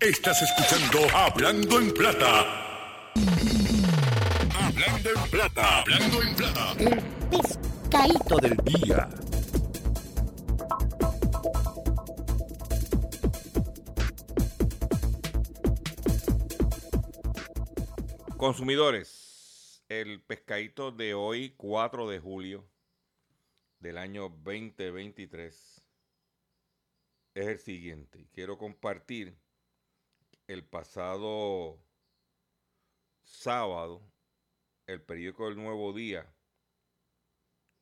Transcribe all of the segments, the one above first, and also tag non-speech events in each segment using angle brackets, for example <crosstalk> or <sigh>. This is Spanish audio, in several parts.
Estás escuchando Hablando en Plata. Hablando en Plata. Hablando en Plata. El pescadito del día. Consumidores, el pescadito de hoy, 4 de julio del año 2023, es el siguiente. Quiero compartir el pasado sábado, el periódico El Nuevo Día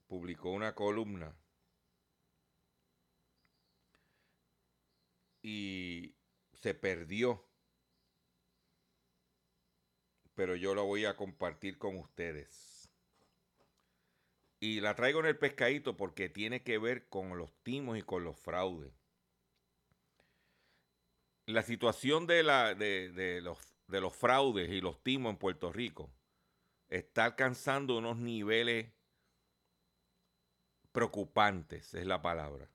publicó una columna y se perdió pero yo la voy a compartir con ustedes. Y la traigo en el pescadito porque tiene que ver con los timos y con los fraudes. La situación de, la, de, los, de los fraudes y los timos en Puerto Rico está alcanzando unos niveles preocupantes, es la palabra.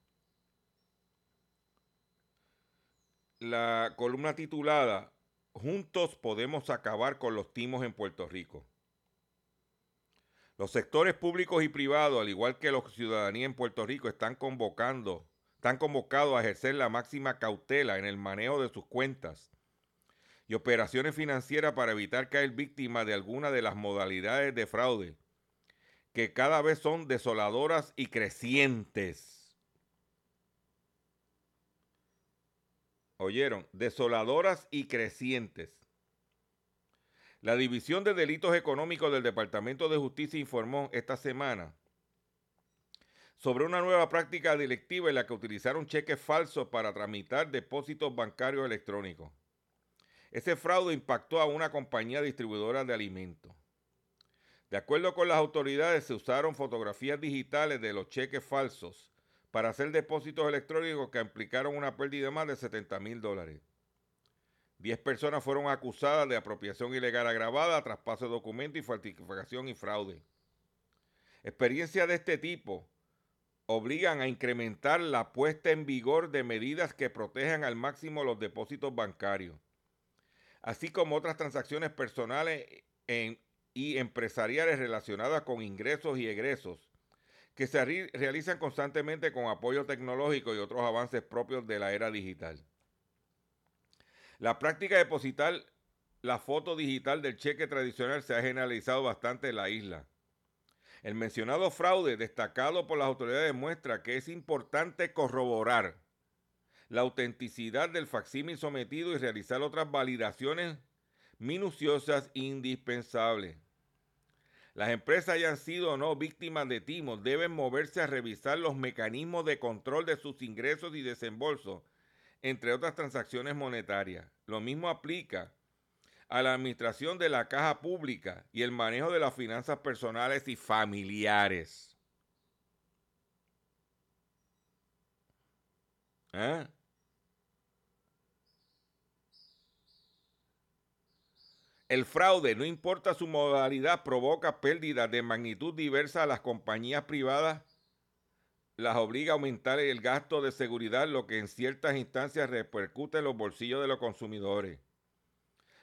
La columna titulada Juntos podemos acabar con los timos en Puerto Rico. Los sectores públicos y privados, al igual que la ciudadanía en Puerto Rico, están convocando, están convocados a ejercer la máxima cautela en el manejo de sus cuentas y operaciones financieras para evitar caer víctima de alguna de las modalidades de fraude que cada vez son desoladoras y crecientes. oyeron, desoladoras y crecientes. La División de Delitos Económicos del Departamento de Justicia informó esta semana sobre una nueva práctica delictiva en la que utilizaron cheques falsos para tramitar depósitos bancarios electrónicos. Ese fraude impactó a una compañía distribuidora de alimentos. De acuerdo con las autoridades, se usaron fotografías digitales de los cheques falsos para hacer depósitos electrónicos que implicaron una pérdida de más de 70 mil dólares. Diez personas fueron acusadas de apropiación ilegal agravada, traspaso de documentos y falsificación y fraude. Experiencias de este tipo obligan a incrementar la puesta en vigor de medidas que protejan al máximo los depósitos bancarios, así como otras transacciones personales y empresariales relacionadas con ingresos y egresos que se realizan constantemente con apoyo tecnológico y otros avances propios de la era digital. La práctica de depositar la foto digital del cheque tradicional se ha generalizado bastante en la isla. El mencionado fraude, destacado por las autoridades, muestra que es importante corroborar la autenticidad del facsímil sometido y realizar otras validaciones minuciosas indispensables. Las empresas hayan sido o no víctimas de timos deben moverse a revisar los mecanismos de control de sus ingresos y desembolsos, entre otras transacciones monetarias. Lo mismo aplica a la administración de la caja pública y el manejo de las finanzas personales y familiares. ¿Eh? El fraude, no importa su modalidad, provoca pérdidas de magnitud diversa a las compañías privadas, las obliga a aumentar el gasto de seguridad, lo que en ciertas instancias repercute en los bolsillos de los consumidores.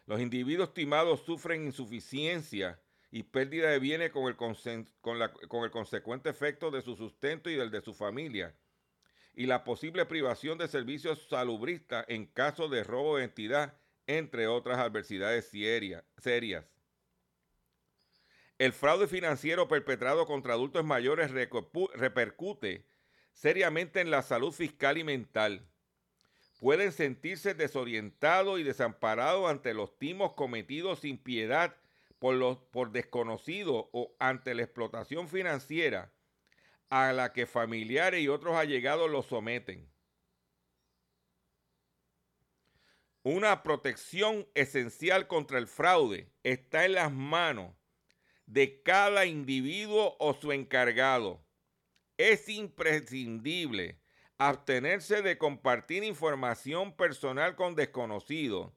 Los individuos timados sufren insuficiencia y pérdida de bienes con el, con, con el consecuente efecto de su sustento y del de su familia, y la posible privación de servicios salubristas en caso de robo de identidad entre otras adversidades serias. El fraude financiero perpetrado contra adultos mayores repercute seriamente en la salud fiscal y mental. Pueden sentirse desorientados y desamparados ante los timos cometidos sin piedad por, por desconocidos o ante la explotación financiera a la que familiares y otros allegados los someten. Una protección esencial contra el fraude está en las manos de cada individuo o su encargado. Es imprescindible abstenerse de compartir información personal con desconocidos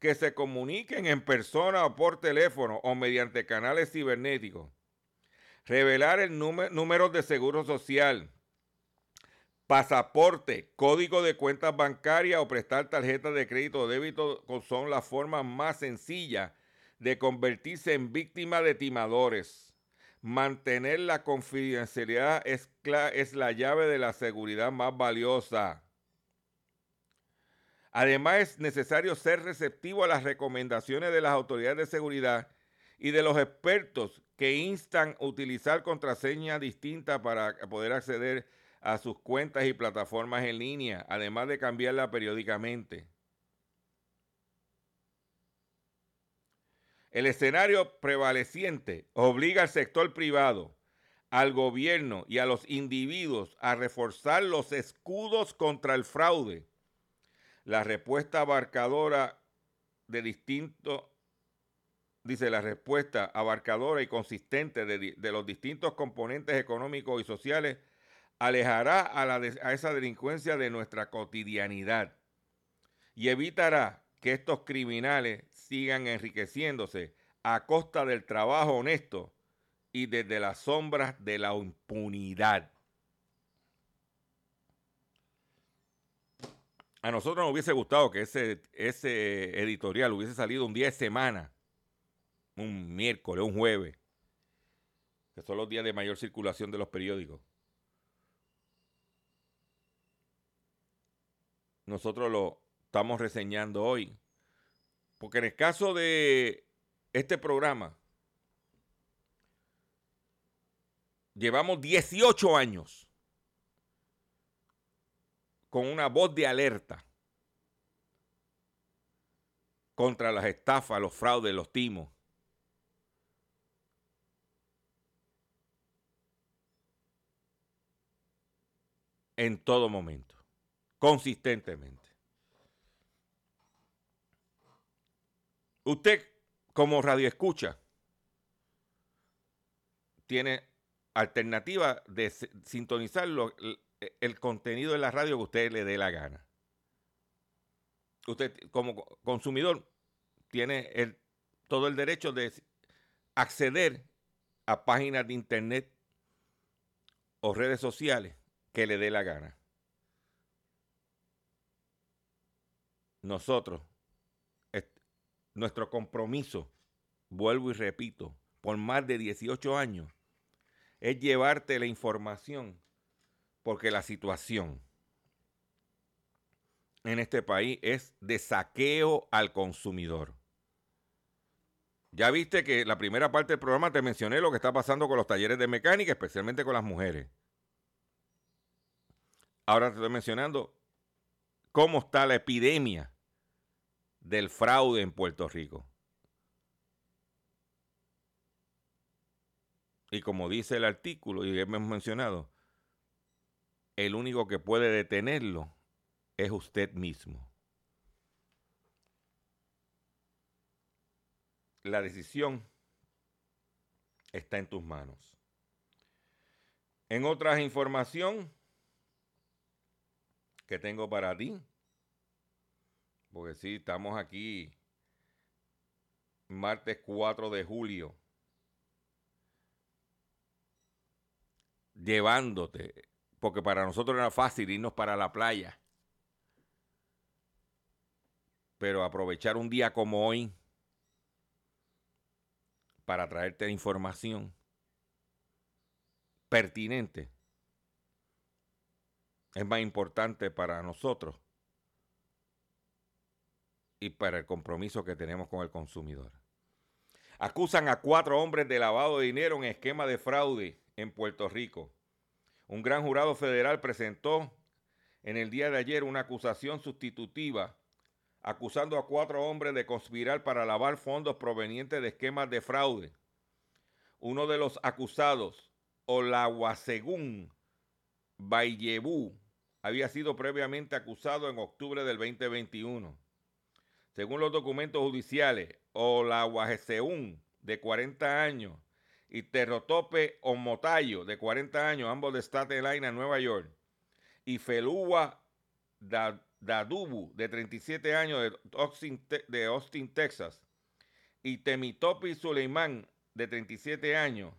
que se comuniquen en persona o por teléfono o mediante canales cibernéticos. Revelar el número, de seguro social, Pasaporte, código de cuentas bancarias o prestar tarjeta de crédito o débito son las formas más sencillas de convertirse en víctima de timadores. Mantener la confidencialidad es, la llave de la seguridad más valiosa. Además, es necesario ser receptivo a las recomendaciones de las autoridades de seguridad y de los expertos que instan a utilizar contraseñas distintas para poder acceder a sus cuentas y plataformas en línea, además de cambiarla periódicamente. El escenario prevaleciente obliga al sector privado, al gobierno y a los individuos a reforzar los escudos contra el fraude. La respuesta abarcadora de distintos dice la respuesta abarcadora y consistente de, los distintos componentes económicos y sociales alejará a, a esa delincuencia de nuestra cotidianidad y evitará que estos criminales sigan enriqueciéndose a costa del trabajo honesto y desde las sombras de la impunidad. A nosotros nos hubiese gustado que ese, ese editorial hubiese salido un día de semana un miércoles, un jueves, que son los días de mayor circulación de los periódicos. Nosotros lo estamos reseñando hoy. Porque en el caso de este programa, llevamos 18 años con una voz de alerta contra las estafas, los fraudes, los timos. en todo momento, consistentemente. Usted, como radio escucha, tiene alternativa de sintonizar el contenido de la radio que usted le dé la gana. Usted, como consumidor, tiene todo el derecho de acceder a páginas de internet o redes sociales que le dé la gana. Nosotros, nuestro compromiso, vuelvo y repito, por más de 18 años, es llevarte la información, porque la situación en este país es de saqueo al consumidor. Ya viste que la primera parte del programa te mencioné lo que está pasando con los talleres de mecánica, especialmente con las mujeres. Ahora te estoy mencionando cómo está la epidemia del fraude en Puerto Rico. Y como dice el artículo, y hemos mencionado, el único que puede detenerlo es usted mismo. La decisión está en tus manos. En otras información, que tengo para ti. Porque sí, estamos aquí martes 4 de julio. Llevándote, porque para nosotros era fácil irnos para la playa. Pero aprovechar un día como hoy para traerte información pertinente es más importante para nosotros y para el compromiso que tenemos con el consumidor. Acusan a cuatro hombres de lavado de dinero en esquema de fraude en Puerto Rico. Un gran jurado federal presentó en el día de ayer una acusación sustitutiva acusando a cuatro hombres de conspirar para lavar fondos provenientes de esquemas de fraude. Uno de los acusados, Olaguasegún Bayebu, había sido previamente acusado en octubre del 2021. Según los documentos judiciales, Olahuajeseún, de 40 años, y Terrotope Omotayo, de 40 años, ambos de Staten Island, Nueva York, y Felúa Dadubu, de 37 años, de Austin, de Austin, Texas, y Temitopi Suleiman, de 37 años,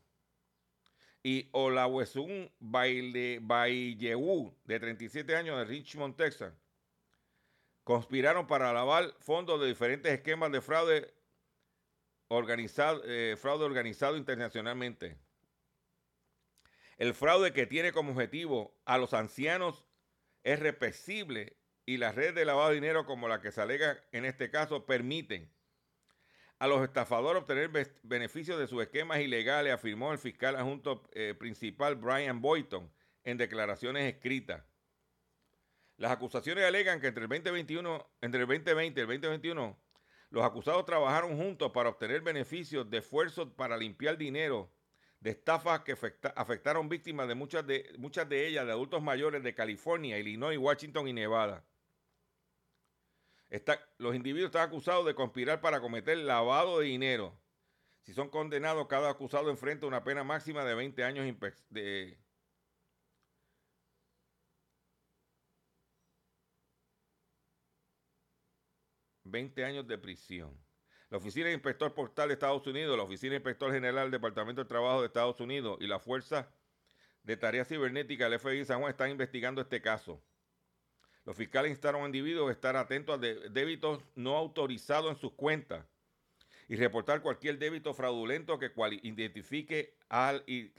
y Olawesun Baillewu, de 37 años, de Richmond, Texas, conspiraron para lavar fondos de diferentes esquemas de fraude organizado, eh, fraude organizado internacionalmente. El fraude que tiene como objetivo a los ancianos es repesible y las redes de lavado de dinero como la que se alega en este caso permiten a los estafadores obtener beneficios de sus esquemas ilegales, afirmó el fiscal adjunto eh, principal Brian Boyton en declaraciones escritas. Las acusaciones alegan que entre el 2021, entre el 2020 y el 2021, los acusados trabajaron juntos para obtener beneficios de esfuerzos para limpiar dinero de estafas que afectaron víctimas de muchas de, muchas de ellas de adultos mayores de California, Illinois, Washington y Nevada los individuos están acusados de conspirar para cometer lavado de dinero. Si son condenados, cada acusado enfrenta una pena máxima de 20 años de, ...20 años de prisión. La Oficina de Inspector Postal de Estados Unidos, la Oficina de Inspector General del Departamento de Trabajo de Estados Unidos y la Fuerza de Tareas Cibernéticas del FBI San Juan están investigando este caso. Los fiscales instaron a individuos a estar atentos a débitos no autorizados en sus cuentas y reportar cualquier débito fraudulento que identifique al y,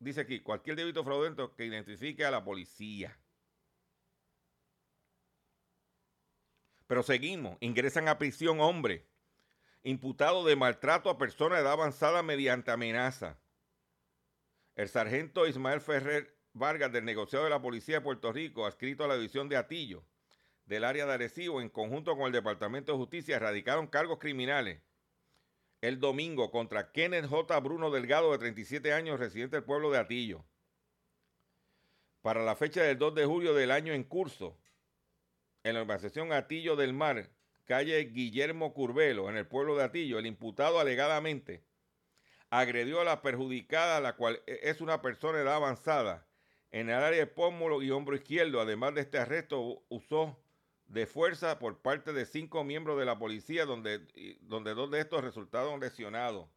dice aquí cualquier débito fraudulento que identifique a la policía. Pero seguimos, ingresan a prisión hombre imputado de maltrato a personas de edad avanzada mediante amenaza. El sargento Ismael Ferrer Vargas del negociado de la Policía de Puerto Rico, adscrito a la división de Atillo del área de Arecibo, en conjunto con el Departamento de Justicia, erradicaron cargos criminales el domingo contra Kenneth J. Bruno Delgado, de 37 años, residente del pueblo de Atillo. Para la fecha del 2 de julio del año en curso, en la organización Atillo del Mar, calle Guillermo Curvelo, en el pueblo de Atillo, el imputado alegadamente agredió a la perjudicada, la cual e-, es una persona de edad avanzada, en el área de pómulo y hombro izquierdo. Además de este arresto, usó de fuerza por parte de cinco miembros de la policía, donde, donde dos de estos resultaron lesionados.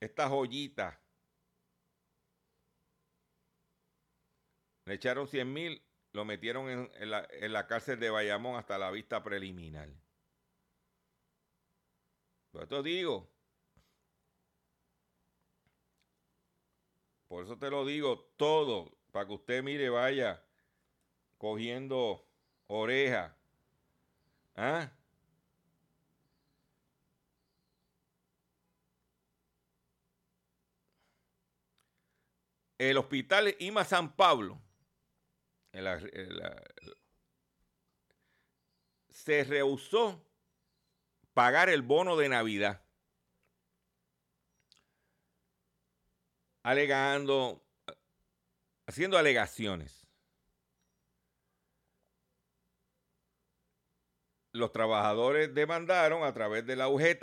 Esta joyita. Le echaron 100 mil, lo metieron en, la, en la cárcel de Bayamón hasta la vista preliminar. Por esto digo, Por eso te lo digo todo, para que usted mire, vaya cogiendo oreja. ¿Ah? El hospital IMA San Pablo se rehusó pagar el bono de Navidad. alegando, haciendo alegaciones. Los trabajadores demandaron a través de la UGT,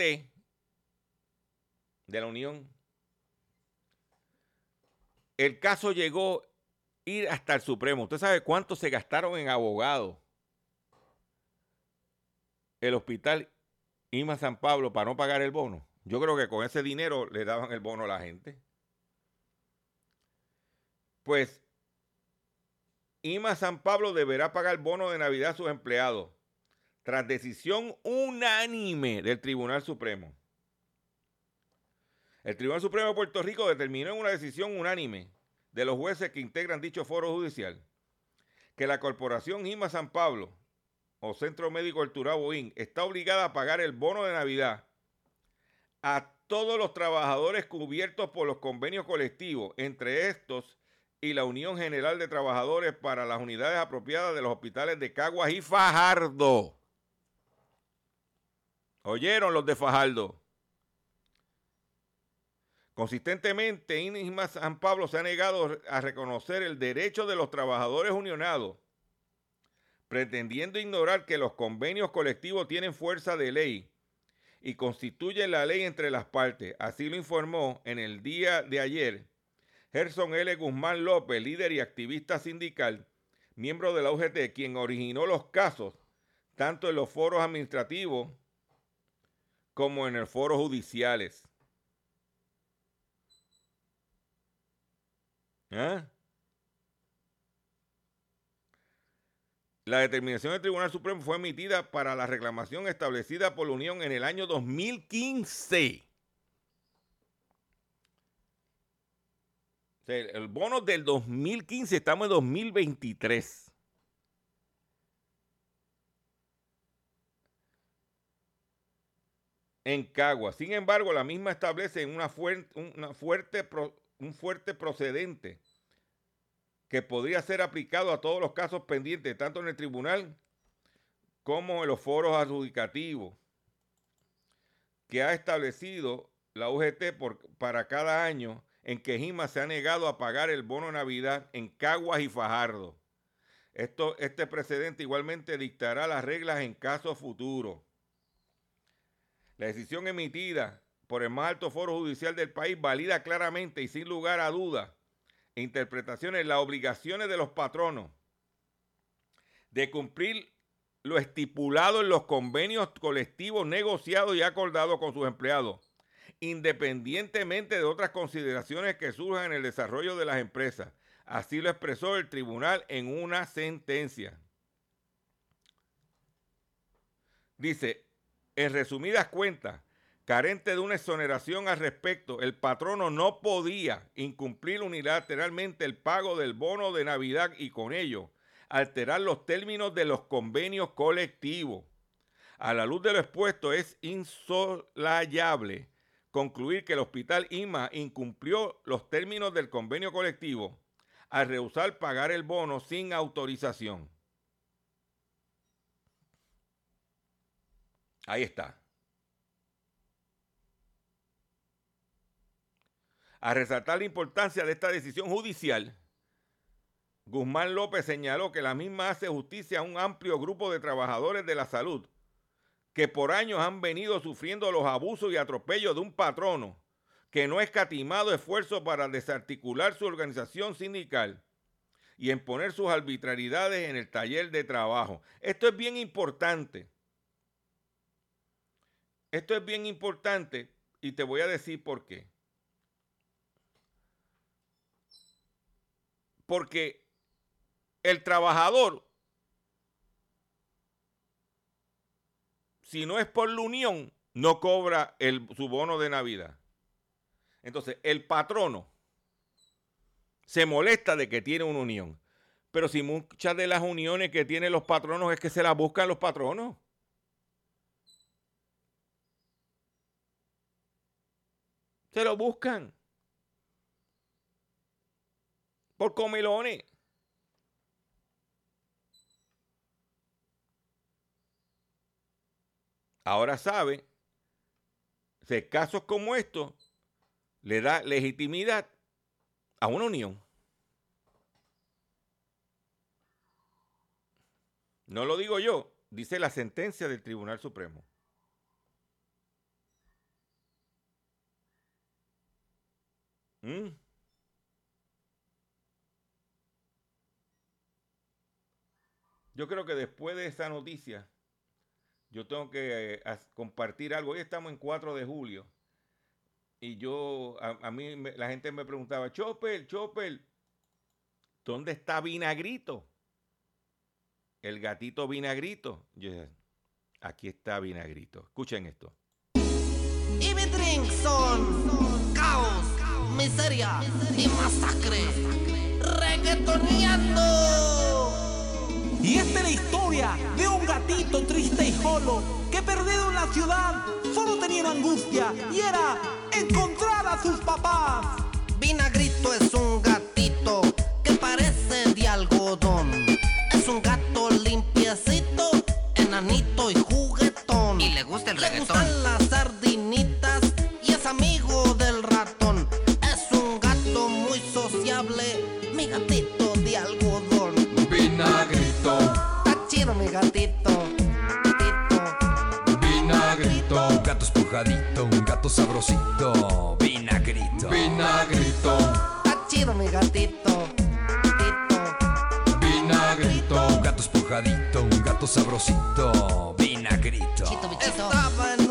de la Unión. El caso llegó ir hasta el Supremo. ¿Usted sabe cuánto se gastaron en abogados? El hospital IMA San Pablo para no pagar el bono. Yo creo que con ese dinero le daban el bono a la gente. Pues IMA San Pablo deberá pagar bono de Navidad a sus empleados, tras decisión unánime del Tribunal Supremo. El Tribunal Supremo de Puerto Rico determinó en una decisión unánime de los jueces que integran dicho foro judicial que la corporación IMA San Pablo o Centro Médico El Turabo está obligada a pagar el bono de Navidad a todos los trabajadores cubiertos por los convenios colectivos, entre estos y la Unión General de Trabajadores para las unidades apropiadas de los hospitales de Caguas y Fajardo. ¿Oyeron los de Fajardo? Consistentemente, INISMA San Pablo se ha negado a reconocer el derecho de los trabajadores unionados, pretendiendo ignorar que los convenios colectivos tienen fuerza de ley y constituyen la ley entre las partes. Así lo informó en el día de ayer Gerson L. Guzmán López, líder y activista sindical, miembro de la UGT, quien originó los casos tanto en los foros administrativos como en los foros judiciales. ¿Ah? La determinación del Tribunal Supremo fue emitida para la reclamación establecida por la Unión en el año 2015. el bono del 2015, estamos en 2023. En Cagua. Sin embargo, la misma establece una una fuerte, un fuerte procedente que podría ser aplicado a todos los casos pendientes, tanto en el tribunal como en los foros adjudicativos, que ha establecido la UGT por, para cada año en que Jima se ha negado a pagar el bono Navidad en Caguas y Fajardo. Esto, este precedente igualmente dictará las reglas en casos futuros. La decisión emitida por el más alto foro judicial del país valida claramente y sin lugar a dudas e interpretaciones las obligaciones de los patronos de cumplir lo estipulado en los convenios colectivos negociados y acordados con sus empleados, independientemente de otras consideraciones que surjan en el desarrollo de las empresas. Así lo expresó el tribunal en una sentencia. Dice, en resumidas cuentas, carente de una exoneración al respecto, el patrono no podía incumplir unilateralmente el pago del bono de Navidad y con ello alterar los términos de los convenios colectivos. A la luz de lo expuesto es insolayable concluir que el hospital IMA incumplió los términos del convenio colectivo al rehusar pagar el bono sin autorización. Ahí está. A resaltar la importancia de esta decisión judicial, Guzmán López señaló que la misma hace justicia a un amplio grupo de trabajadores de la salud que por años han venido sufriendo los abusos y atropellos de un patrono que no ha escatimado esfuerzo para desarticular su organización sindical y en poner sus arbitrariedades en el taller de trabajo. Esto es bien importante. Esto es bien importante y te voy a decir por qué. Porque el trabajador, si no es por la unión, no cobra el, su bono de Navidad. Entonces, el patrono se molesta de que tiene una unión. Pero si muchas de las uniones que tienen los patronos es que se las buscan los patronos. Se lo buscan. Por comelones. Ahora sabe, que casos como estos le da legitimidad a una unión. No lo digo yo, dice la sentencia del Tribunal Supremo. ¿Mm? Yo creo que después de esa noticia, yo tengo que eh, compartir algo. Hoy estamos en 4 de julio. Y yo, a, mí la gente me preguntaba, Chopper, Chopper, ¿dónde está Vinagrito? El gatito Vinagrito. Yo aquí está Vinagrito. Escuchen esto. Y son caos, miseria y masacre. Reggaetoneando. Y esta es la historia de un gatito triste y solo que perdido en la ciudad solo tenía angustia y era encontrar a sus papás. Vinagrito es un gatito que parece de algodón. Es un gato limpiecito, enanito y juguetón. Y le gusta el reggaetón. Espujadito, un gato sabrosito. Vinagrito. Estaba en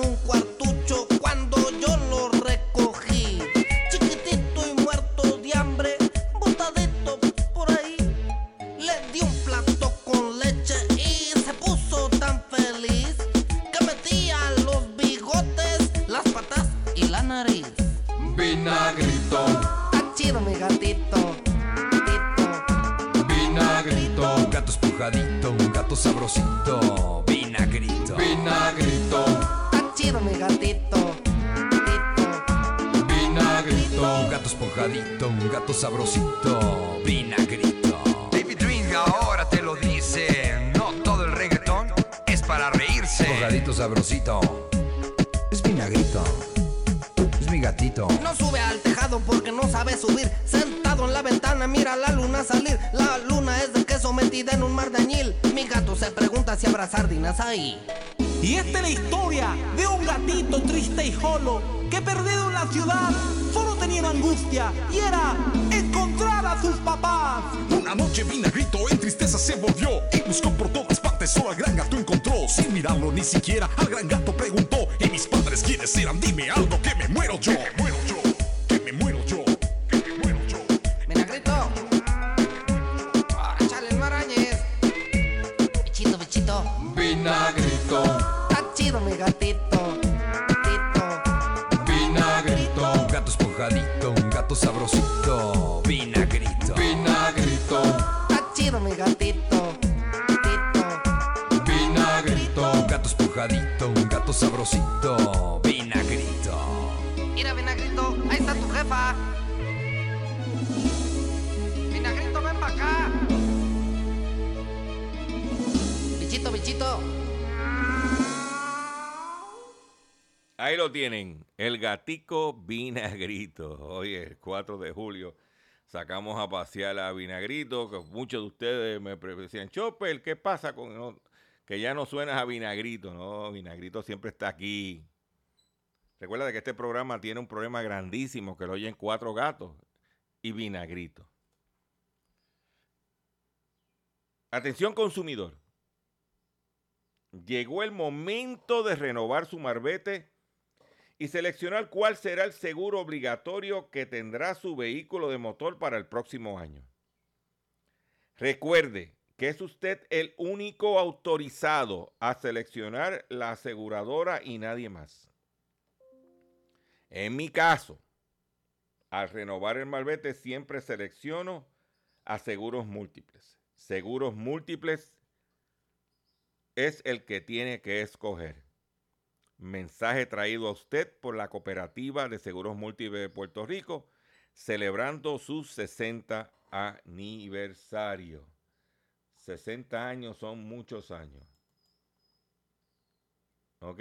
porque no sabe subir. Sentado en la ventana, mira la luna salir. La luna es de queso metida en un mar de añil. Mi gato se pregunta si habrá sardinas ahí. Y esta es la historia de un gatito triste y solo que perdido en la ciudad solo tenía una angustia y era encontrar a sus papás. Una noche vinagrito en tristeza se volvió y buscó por todas partes, solo al gran gato encontró. Sin mirarlo ni siquiera, al gran gato preguntó: ¿Y mis padres quiénes eran? Dime algo que me muero yo. Que me muero yo, que me muero yo, que me muero yo. Vinagrito. Ahora échale el marañez. Bichito, bichito. Vinagrito, Está chido mi gatito. Gatito. vinagrito, Un gato esponjadito, un gato sabrosito, vinagrito. vinagrito, Está chido mi gatito. Gatito. vinagrito. Un gato esponjadito, un gato sabrosito, vinagrito. Vinagrito, ahí está tu jefa. Vinagrito, ven para acá. Bichito, bichito. Ahí lo tienen, el gatico vinagrito. Hoy es 4 de julio. Sacamos a pasear a Vinagrito, que muchos de ustedes me decían, Chopper, ¿qué pasa con que ya no suenas a Vinagrito? No, Vinagrito siempre está aquí. Recuerda que este programa tiene un problema grandísimo, que lo oyen cuatro gatos y Vinagrito. Atención consumidor. Llegó el momento de renovar su marbete y seleccionar cuál será el seguro obligatorio que tendrá su vehículo de motor para el próximo año. Recuerde que es usted el único autorizado a seleccionar la aseguradora y nadie más. En mi caso, al renovar el malvete siempre selecciono a seguros múltiples. Seguros múltiples es el que tiene que escoger. Mensaje traído a usted por la Cooperativa de Seguros Múltiples de Puerto Rico, celebrando su 60 aniversario. 60 años son muchos años. ¿Ok?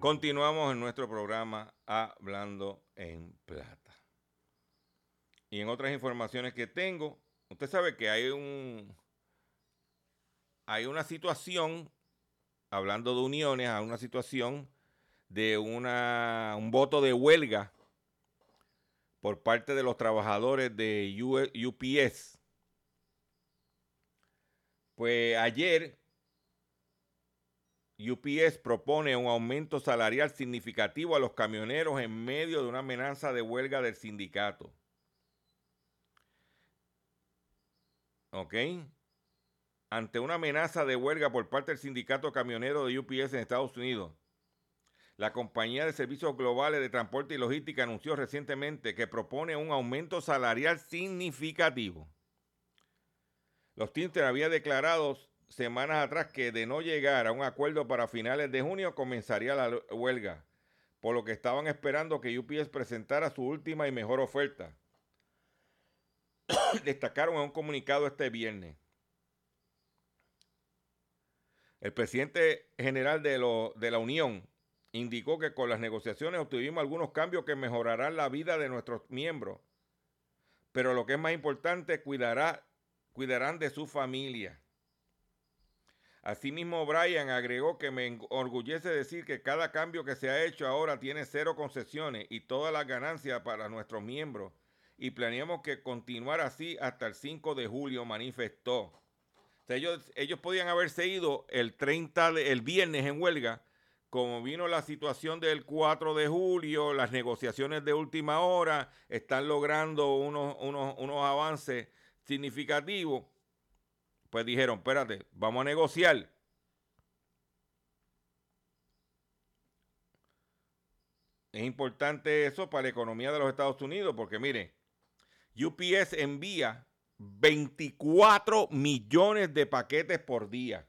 Continuamos en nuestro programa Hablando en Plata. Y en otras informaciones que tengo, usted sabe que hay un hay una situación, hablando de uniones, hay una situación de una, un voto de huelga por parte de los trabajadores de UPS. Pues ayer UPS propone un aumento salarial significativo a los camioneros en medio de una amenaza de huelga del sindicato. ¿Ok? Ante una amenaza de huelga por parte del sindicato camionero de UPS en Estados Unidos, la compañía de servicios globales de transporte y logística anunció recientemente que propone un aumento salarial significativo. Los Teamsters habían declarado semanas atrás que de no llegar a un acuerdo para finales de junio comenzaría la huelga, por lo que estaban esperando que UPS presentara su última y mejor oferta. <coughs> Destacaron en un comunicado este viernes. El presidente general de, lo- de la Unión indicó que con las negociaciones obtuvimos algunos cambios que mejorarán la vida de nuestros miembros, pero lo que es más importante, cuidará, cuidarán de su familia. Asimismo, Brian agregó que me enorgullece decir que cada cambio que se ha hecho ahora tiene cero concesiones y todas las ganancias para nuestros miembros y planeamos que continuar así hasta el 5 de julio, manifestó. ellos, podían haberse ido el 30, de- el viernes en huelga, como vino la situación del 4 de julio, las negociaciones de última hora están logrando unos, unos, unos avances significativos, pues dijeron, espérate, vamos a negociar. Es importante eso para la economía de los Estados Unidos, porque mire, UPS envía 24 millones de paquetes por día.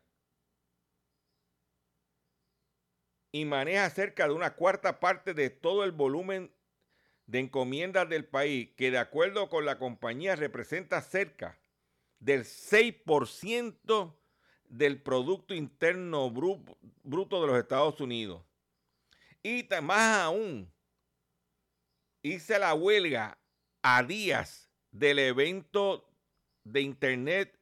Y maneja cerca de una cuarta parte de todo el volumen de encomiendas del país, que de acuerdo con la compañía representa cerca del 6% del Producto Interno Bru- Bruto de los Estados Unidos. Y más aún, hice la huelga a días del evento de Internet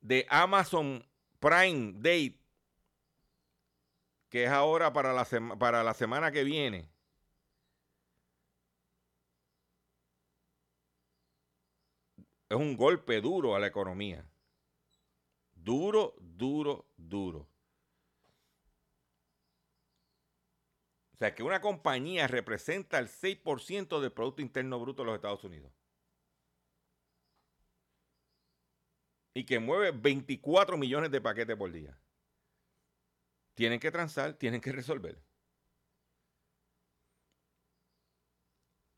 de Amazon Prime Day, que es ahora para la, para la semana que viene. Es un golpe duro a la economía. Duro, duro, duro. O sea, que una compañía representa el 6% del Producto Interno Bruto de los Estados Unidos. Y que mueve 24 millones de paquetes por día. Tienen que transar, tienen que resolver.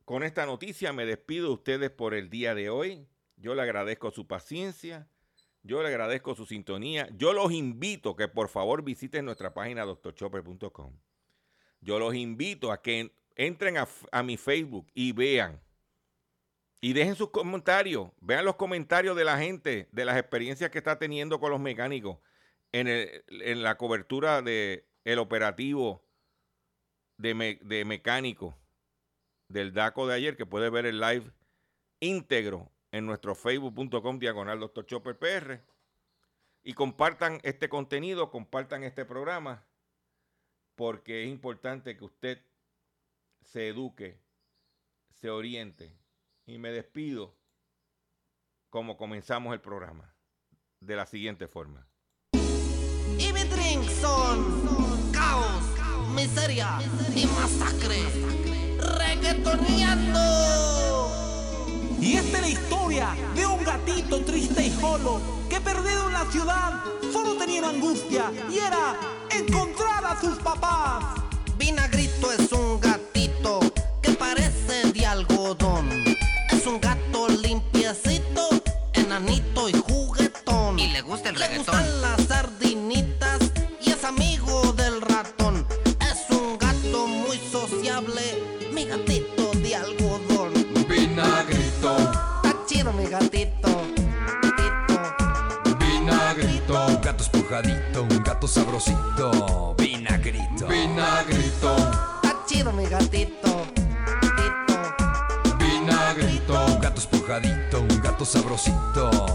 Con esta noticia me despido de ustedes por el día de hoy. Yo le agradezco su paciencia. Yo le agradezco su sintonía. Yo los invito que por favor visiten nuestra página doctorchopper.com. Yo los invito a que entren a, mi Facebook y vean. Y dejen sus comentarios. Vean los comentarios de la gente, de las experiencias que está teniendo con los mecánicos en, la cobertura del el operativo de, de mecánico del DACO de ayer, que puede ver el live íntegro en nuestro facebook.com diagonal Dr. Chopper PR. Y compartan este contenido, compartan este programa, porque es importante que usted se eduque, se oriente. Y me despido como comenzamos el programa, de la siguiente forma. Caos, miseria y masacre. Y esta es la historia de un gatito triste y solo que perdido en la ciudad solo tenía una angustia y era encontrar a sus papás. Vinagrito es un gatito que parece de algodón. Es un gato limpiecito, enanito y juguetón. Y le gusta el Le reggaetón. Gato sabrosito, vinagrito. vinagrito, Está chido mi gatito. gatito. vinagrito. Un gato esponjadito, un gato sabrosito, vinagrito.